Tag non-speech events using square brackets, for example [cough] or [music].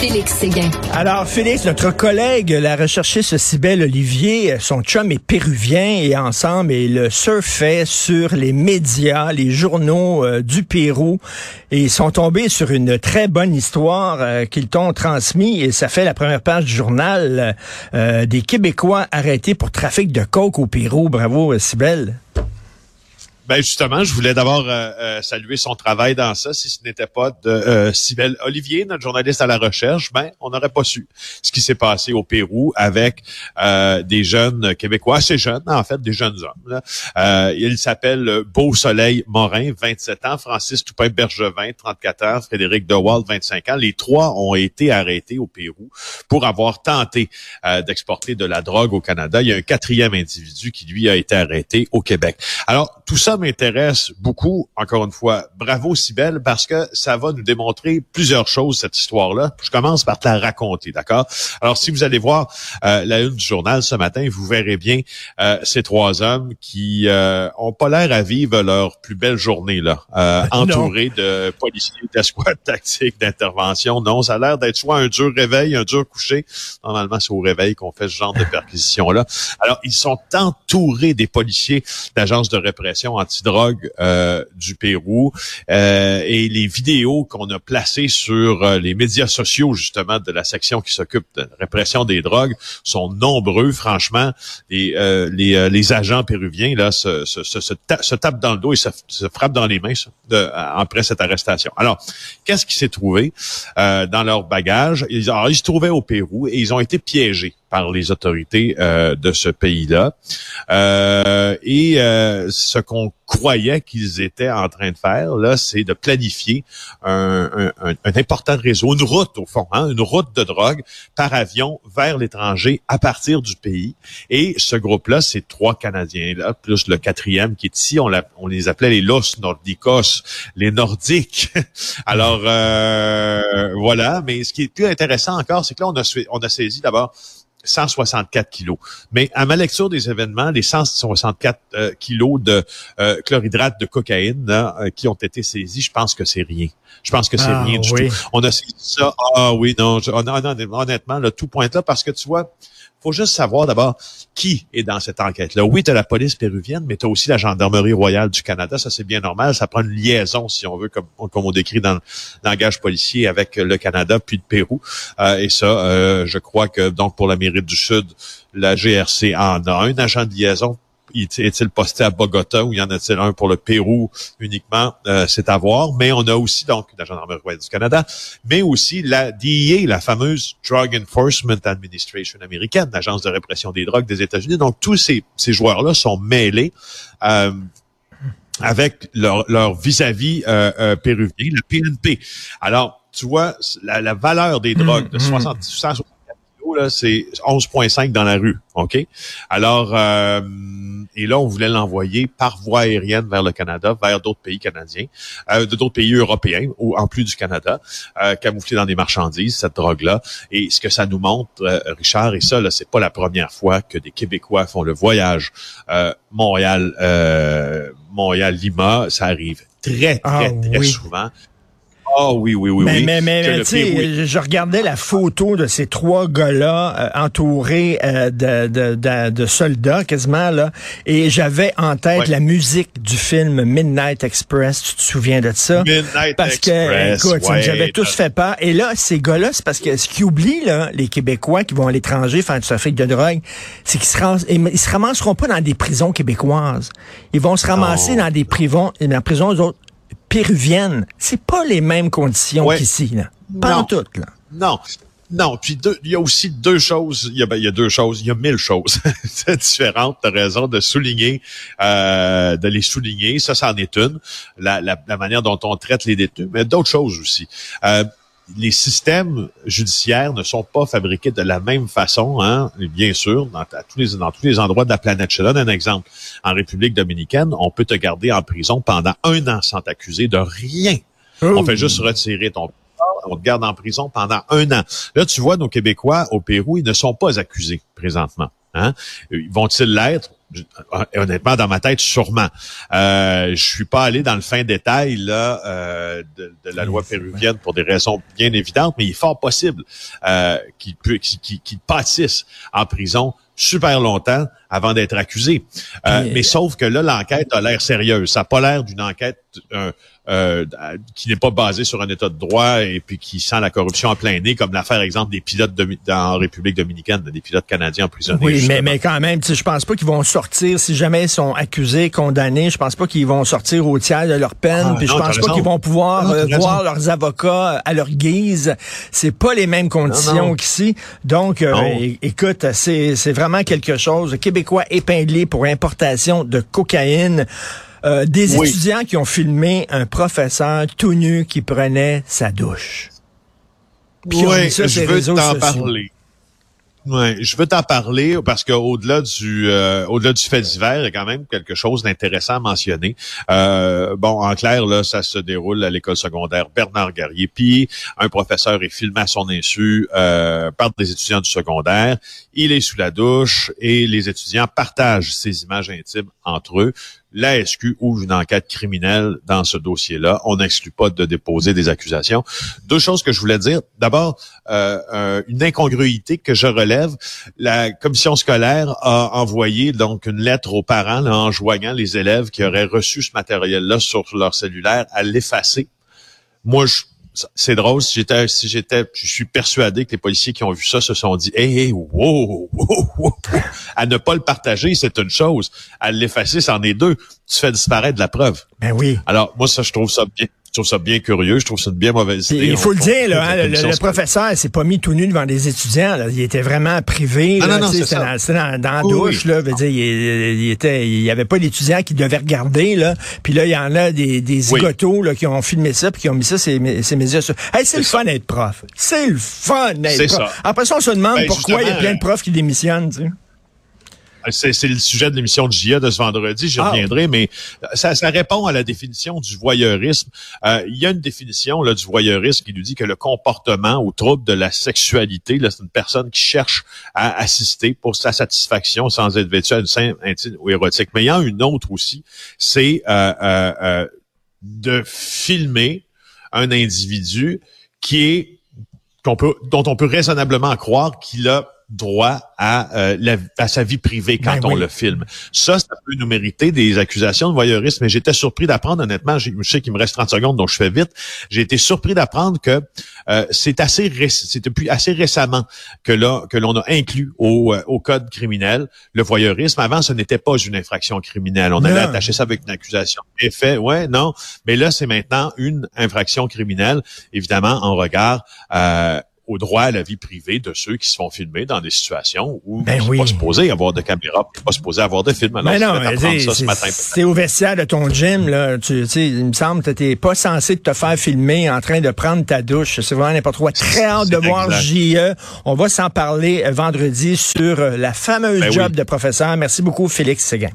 Félix. Alors, Félix, notre collègue, la recherchiste Cybelle Olivier, son chum est péruvien et ensemble, ils surfaient sur les médias, les journaux euh, du Pérou et ils sont tombés sur une très bonne histoire euh, qu'ils t'ont transmis et ça fait la première page du journal euh, des Québécois arrêtés pour trafic de coke au Pérou. Bravo, Cybelle. Ben justement, je voulais d'abord euh, euh, saluer son travail dans ça. Si ce n'était pas de euh, Olivier, notre journaliste à la recherche, ben on n'aurait pas su ce qui s'est passé au Pérou avec des jeunes Québécois, assez jeunes en fait, des jeunes hommes. il s'appelle Beau Soleil Morin, 27 ans, Francis Toupin Bergevin, 34 ans, Frédéric DeWalt, 25 ans. Les trois ont été arrêtés au Pérou pour avoir tenté d'exporter de la drogue au Canada. Il y a un quatrième individu qui lui a été arrêté au Québec. Alors tout ça m'intéresse beaucoup, encore une fois. Bravo, Sibelle, parce que ça va nous démontrer plusieurs choses, cette histoire-là. Je commence par te la raconter, d'accord? Alors, si vous allez voir euh, la une du journal ce matin, vous verrez bien euh, ces trois hommes qui euh, ont pas l'air à vivre leur plus belle journée, là, euh, [laughs] entourés de policiers, d'escouades [laughs] tactiques, d'intervention. Non, ça a l'air d'être soit un dur réveil, un dur coucher. Normalement, c'est au réveil qu'on fait ce genre de [laughs] perquisition-là. Alors, ils sont entourés des policiers d'agences de répression drogue euh, du Pérou euh, et les vidéos qu'on a placées sur euh, les médias sociaux justement de la section qui s'occupe de la répression des drogues sont nombreux. Franchement, les les, les, agents péruviens là se, se, se, se, tapent dans le dos et se, frappent dans les mains après cette arrestation. Alors, qu'est-ce qui s'est trouvé dans leur bagage? Alors, ils se trouvaient au Pérou et ils ont été piégés par les autorités euh, de ce pays-là. Euh, et euh, ce qu'on croyait qu'ils étaient en train de faire, là, c'est de planifier un, important réseau, une route au fond, hein, une route de drogue par avion vers l'étranger à partir du pays. Et ce groupe-là, c'est trois Canadiens, là, plus le quatrième qui est ici. On, les appelait les Los Nordicos, les Nordiques. [laughs] Alors, voilà. Mais ce qui est plus intéressant encore, c'est que là, a, on a saisi d'abord 164 kilos. Mais à ma lecture des événements, les 164 euh, kilos de euh, chlorhydrate de cocaïne euh, qui ont été saisis, je pense que c'est rien. Je pense que c'est ah, rien du tout. On a saisi ça. Ah oui, non, honnêtement, le tout pointe là parce que tu vois, faut juste savoir d'abord qui est dans cette enquête-là. Oui, tu as la police péruvienne, mais tu as aussi la gendarmerie royale du Canada. Ça, c'est bien normal. Ça prend une liaison, si on veut, comme, comme on décrit dans le langage policier, avec le Canada puis le Pérou. Euh, et ça, euh, je crois que donc pour l'Amérique du Sud, la GRC en a un agent de liaison est-il posté à Bogota ou y en a-t-il un pour le Pérou uniquement? Euh, c'est à voir. Mais on a aussi donc la Gendarmerie du Canada, mais aussi la DEA, la fameuse Drug Enforcement Administration américaine, l'agence de répression des drogues des États-Unis. Donc tous ces, ces joueurs-là sont mêlés. Euh, avec leur, vis-à-vis euh, euh, péruvien, le PNP. Alors, tu vois, la, valeur des drogues de 60, c'est 11,5 dans la rue. OK? Alors, euh, et là, on voulait l'envoyer par voie aérienne vers le Canada, vers d'autres pays canadiens, euh, d'autres pays européens, ou en plus du Canada, euh, camouflé dans des marchandises, cette drogue-là. Et ce que ça nous montre, euh, Richard, et ça, là, c'est pas la première fois que des Québécois font le voyage Montréal, Montréal-Lima. Ça arrive très, très, ah très souvent. Ah oui, oui, oui, mais, oui. Mais, mais, tu sais, je regardais la photo de ces trois gars-là euh, entourés euh, de, de, de, soldats quasiment, là, et j'avais en tête la musique du film Midnight Express. Tu te souviens de ça? Midnight parce Express, que, écoute, ouais, j'avais tous fait peur. Et là, ces gars-là, c'est parce que ce qu'ils oublient, là, les Québécois qui vont à l'étranger faire du trafic de drogue, c'est qu'ils se, ils se ramasseront pas dans des prisons québécoises. Ils vont se ramasser dans des prisons, dans prisons autres péruvienne, c'est pas les mêmes conditions qu'ici, là. Pas en tout, là. Non. Non, puis il y a aussi deux choses. Il y a, ben, il y a deux choses. Il y a mille choses [laughs] différentes. Tu as raison de souligner, euh, de les souligner. Ça, c'en est une. La, la, la, manière dont on traite les détenus, mais d'autres choses aussi. Euh, les systèmes judiciaires ne sont pas fabriqués de la même façon, hein, bien sûr, dans, tous les, dans tous les endroits de la planète. Je te donne un exemple. En République dominicaine, on peut te garder en prison pendant un an sans t'accuser de rien. On fait juste retirer ton on te garde en prison pendant un an. Là, tu vois, nos Québécois au Pérou, ils ne sont pas accusés présentement. Hein? Vont-ils l'être? Honnêtement, dans ma tête, sûrement. Euh, je suis pas allé dans le fin détail là euh, de, la loi péruvienne pour des raisons bien évidentes, mais il est fort possible euh, qu'il qu qu pâtisse en prison super longtemps avant d'être accusé. Euh, mais sauf que là, l'enquête a l'air sérieuse. Ça n'a pas l'air d'une enquête euh, euh, qui n'est pas basée sur un état de droit et puis qui sent la corruption en plein nez, comme l'affaire, exemple, des pilotes de, dans République dominicaine, des pilotes canadiens emprisonnés. Oui, mais, mais quand même, je pense pas qu'ils vont sortir, si jamais ils sont accusés, condamnés, je pense pas qu'ils vont sortir au tiers de leur peine, ah, puis je pense pas qu'ils vont pouvoir euh, voir leurs avocats à leur guise. C'est pas les mêmes conditions qu'ici. Donc, euh, écoute, c'est vraiment quelque chose. Québécois épinglé pour importation de cocaïne. Euh, des étudiants qui ont filmé un professeur tout nu qui prenait sa douche. oui, je veux t'en parler. Ouais, je veux t'en parler parce qu'au-delà du euh, au-delà du fait divers, il y a quand même quelque chose d'intéressant à mentionner. Euh, bon, en clair, là, ça se déroule à l'école secondaire Bernard Garrier. Puis un professeur est filmé à son insu euh, par des étudiants du secondaire. Il est sous la douche et les étudiants partagent ces images intimes entre eux la SQ ouvre une enquête criminelle dans ce dossier-là. On n'exclut pas de déposer des accusations. Deux choses que je voulais dire. D'abord, euh, euh, une incongruité que je relève. La commission scolaire a envoyé donc une lettre aux parents en enjoignant les élèves qui auraient reçu ce matériel-là sur leur cellulaire à l'effacer. Moi, je c'est drôle. Si j'étais, si j'étais, je suis persuadé que les policiers qui ont vu ça se sont dit, hey, hey wow, wow, wow, à ne pas le partager, c'est une chose. À l'effacer, c'en est deux. Tu fais disparaître la preuve. Ben oui. Alors, moi, ça, je trouve ça bien. Je trouve ça bien curieux. Je trouve ça une bien mauvaise idée. Il faut le dire, là, hein, le, professeur s'est pas mis tout nu devant des étudiants. Là. Il était vraiment privé. Ah, là, non, non, c'était dans, dans, la douche. Là, veut dire, il, il, était, il y avait pas d'étudiants qui devaient regarder. Là. Puis là, il y en a des, des zigotos là, qui ont filmé ça puis qui ont mis ça ces, ces médias. Hey, c'est le fun d'être prof. C'est le fun d'être prof. Ça. Après ça, on se demande ben, pourquoi il y a plein de profs qui démissionnent. Tu sais. C'est le sujet de l'émission de JA de ce vendredi, j'y ah. reviendrai, mais ça, ça, répond à la définition du voyeurisme. Euh, il y a une définition là, du voyeurisme qui nous dit que le comportement ou trouble de la sexualité, c'est une personne qui cherche à assister pour sa satisfaction sans être vêtue à une scène intime ou érotique. Mais il y en a une autre aussi, c'est euh, euh, euh de filmer un individu qui est qu'on peut, dont on peut raisonnablement croire qu'il a droit à, euh, la, à sa vie privée quand ben on le filme. Ça, ça peut nous mériter des accusations de voyeurisme, mais j'étais surpris d'apprendre, honnêtement, je sais qu'il me reste 30 secondes, donc je fais vite, j'ai été surpris d'apprendre que euh, c'est assez c'est depuis assez récemment que là que l'on a inclus au, euh, au code criminel le voyeurisme. Avant, ce n'était pas une infraction criminelle. On avait attaché ça avec une accusation. Effet, ouais, non. Mais là, c'est maintenant une infraction criminelle, évidemment, en regard euh, au droit à la vie privée de ceux qui se font filmer dans des situations où ben oui. pas supposé avoir de caméra, pas supposé avoir de film. Alors, ben non, c'est au vestiaire de ton gym, là, tu sais, il me semble que t'es pas censé te faire filmer en train de prendre ta douche. C'est vraiment n'importe quoi. Très hâte de voir JE. On va s'en parler euh, vendredi sur euh, la fameuse ben job de professeur. Merci beaucoup, Félix Séguin.